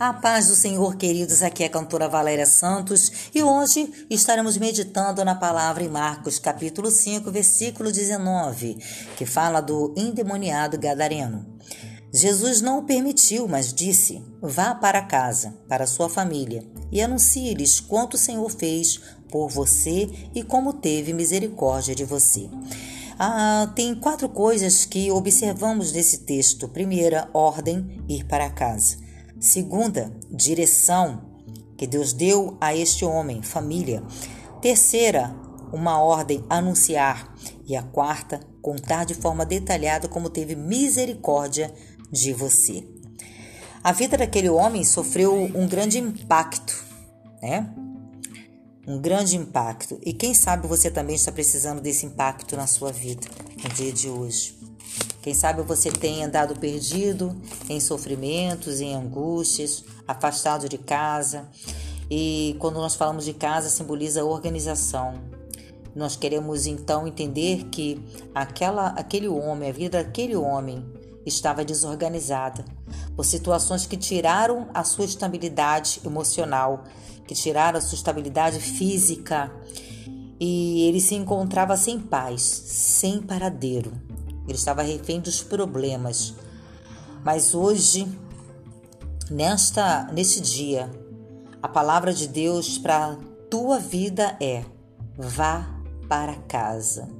A paz do Senhor, queridos, aqui é a cantora Valéria Santos e hoje estaremos meditando na palavra em Marcos, capítulo 5, versículo 19, que fala do endemoniado gadareno. Jesus não o permitiu, mas disse: Vá para casa, para sua família, e anuncie-lhes quanto o Senhor fez por você e como teve misericórdia de você. Ah, tem quatro coisas que observamos desse texto. Primeira, ordem, ir para casa. Segunda, direção que Deus deu a este homem, família. Terceira, uma ordem, anunciar. E a quarta, contar de forma detalhada como teve misericórdia de você. A vida daquele homem sofreu um grande impacto, né? Um grande impacto. E quem sabe você também está precisando desse impacto na sua vida no dia de hoje. Quem sabe você tem andado perdido em sofrimentos, em angústias, afastado de casa. E quando nós falamos de casa, simboliza organização. Nós queremos então entender que aquela, aquele homem, a vida daquele homem estava desorganizada por situações que tiraram a sua estabilidade emocional, que tiraram a sua estabilidade física. E ele se encontrava sem paz, sem paradeiro. Ele estava refém dos problemas. Mas hoje, nesta neste dia, a palavra de Deus para a tua vida é: vá para casa.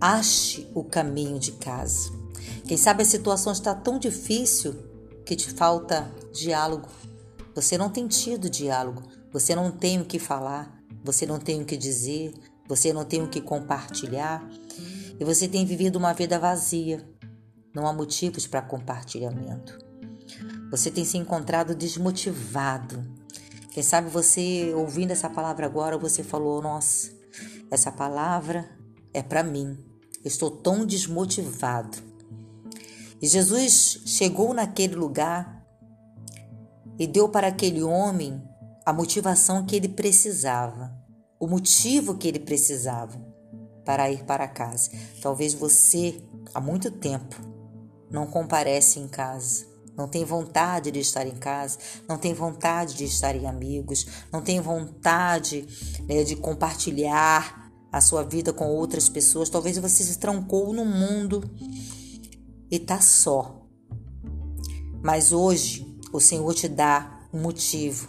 Ache o caminho de casa. Quem sabe a situação está tão difícil que te falta diálogo. Você não tem tido diálogo, você não tem o que falar, você não tem o que dizer, você não tem o que compartilhar e você tem vivido uma vida vazia. Não há motivos para compartilhamento. Você tem se encontrado desmotivado. Quem sabe você, ouvindo essa palavra agora, você falou: Nossa, essa palavra é para mim. Estou tão desmotivado. E Jesus chegou naquele lugar e deu para aquele homem a motivação que ele precisava, o motivo que ele precisava para ir para casa. Talvez você, há muito tempo, não comparece em casa, não tem vontade de estar em casa, não tem vontade de estar em amigos, não tem vontade né, de compartilhar a sua vida com outras pessoas. Talvez você se trancou no mundo e está só. Mas hoje o Senhor te dá um motivo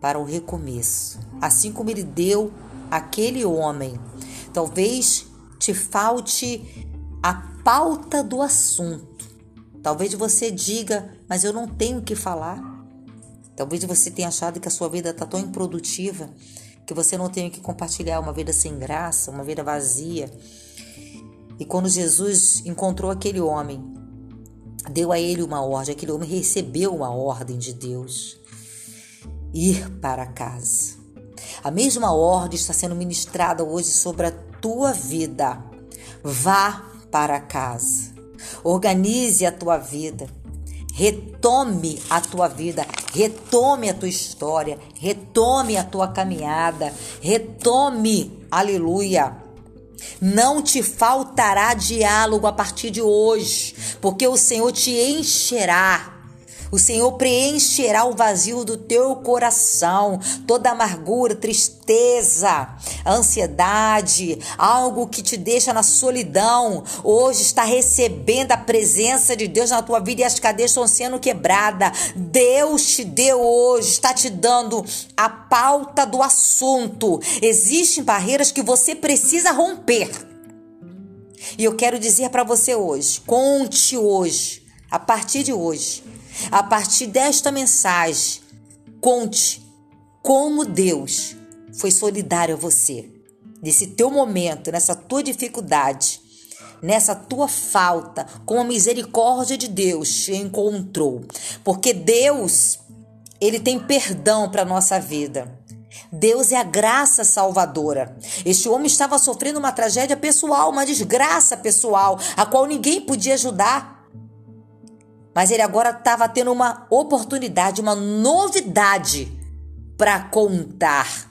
para o recomeço. Assim como ele deu aquele homem Talvez te falte a pauta do assunto. Talvez você diga, mas eu não tenho o que falar. Talvez você tenha achado que a sua vida está tão improdutiva que você não tem o que compartilhar, uma vida sem graça, uma vida vazia. E quando Jesus encontrou aquele homem, deu a ele uma ordem, aquele homem recebeu uma ordem de Deus: ir para casa. A mesma ordem está sendo ministrada hoje sobre a tua vida. Vá para casa. Organize a tua vida. Retome a tua vida, retome a tua história, retome a tua caminhada, retome, aleluia. Não te faltará diálogo a partir de hoje, porque o Senhor te encherá o Senhor preencherá o vazio do teu coração, toda amargura, tristeza, ansiedade, algo que te deixa na solidão. Hoje está recebendo a presença de Deus na tua vida e as cadeias estão sendo quebradas. Deus te deu hoje, está te dando a pauta do assunto. Existem barreiras que você precisa romper. E eu quero dizer para você hoje, conte hoje, a partir de hoje, a partir desta mensagem, conte como Deus foi solidário a você nesse teu momento, nessa tua dificuldade, nessa tua falta, com a misericórdia de Deus te encontrou. Porque Deus, ele tem perdão para nossa vida. Deus é a graça salvadora. Este homem estava sofrendo uma tragédia pessoal, uma desgraça pessoal, a qual ninguém podia ajudar. Mas ele agora estava tendo uma oportunidade, uma novidade para contar.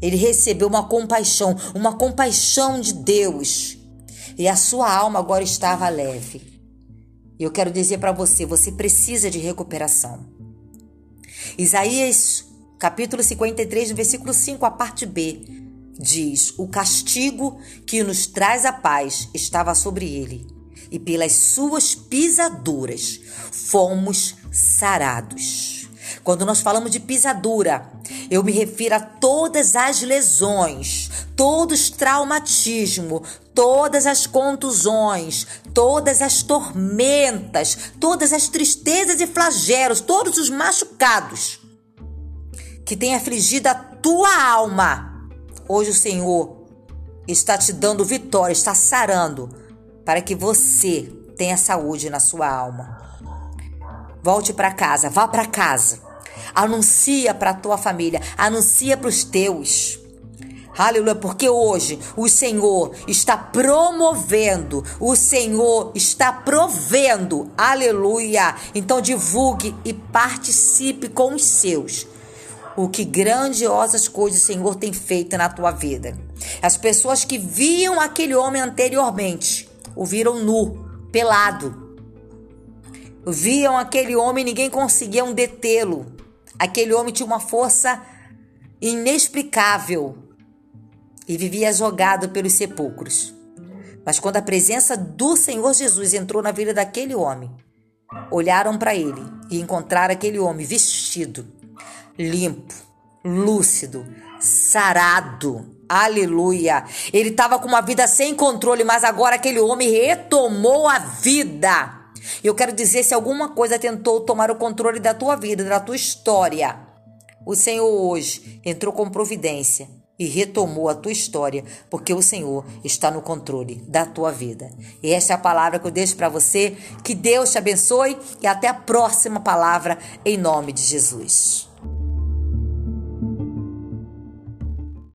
Ele recebeu uma compaixão, uma compaixão de Deus. E a sua alma agora estava leve. E eu quero dizer para você, você precisa de recuperação. Isaías, capítulo 53, no versículo 5, a parte B, diz: O castigo que nos traz a paz estava sobre ele, e pelas suas pisaduras fomos sarados. Quando nós falamos de pisadura, eu me refiro a todas as lesões, todos os traumatismos, todas as contusões, todas as tormentas, todas as tristezas e flagelos, todos os machucados que tem afligido a tua alma. Hoje o Senhor está te dando vitória, está sarando para que você tenha saúde na sua alma. Volte para casa, vá para casa. Anuncia para a tua família, anuncia para os teus. Aleluia, porque hoje o Senhor está promovendo, o Senhor está provendo. Aleluia. Então divulgue e participe com os seus. O que grandiosas coisas o Senhor tem feito na tua vida. As pessoas que viam aquele homem anteriormente, o viram nu, pelado. Viam aquele homem, ninguém conseguia detê-lo. Aquele homem tinha uma força inexplicável e vivia jogado pelos sepulcros. Mas quando a presença do Senhor Jesus entrou na vida daquele homem, olharam para ele e encontraram aquele homem vestido, limpo, lúcido, sarado. Aleluia! Ele estava com uma vida sem controle, mas agora aquele homem retomou a vida. Eu quero dizer, se alguma coisa tentou tomar o controle da tua vida, da tua história, o Senhor hoje entrou com providência e retomou a tua história, porque o Senhor está no controle da tua vida. E essa é a palavra que eu deixo para você. Que Deus te abençoe e até a próxima palavra em nome de Jesus.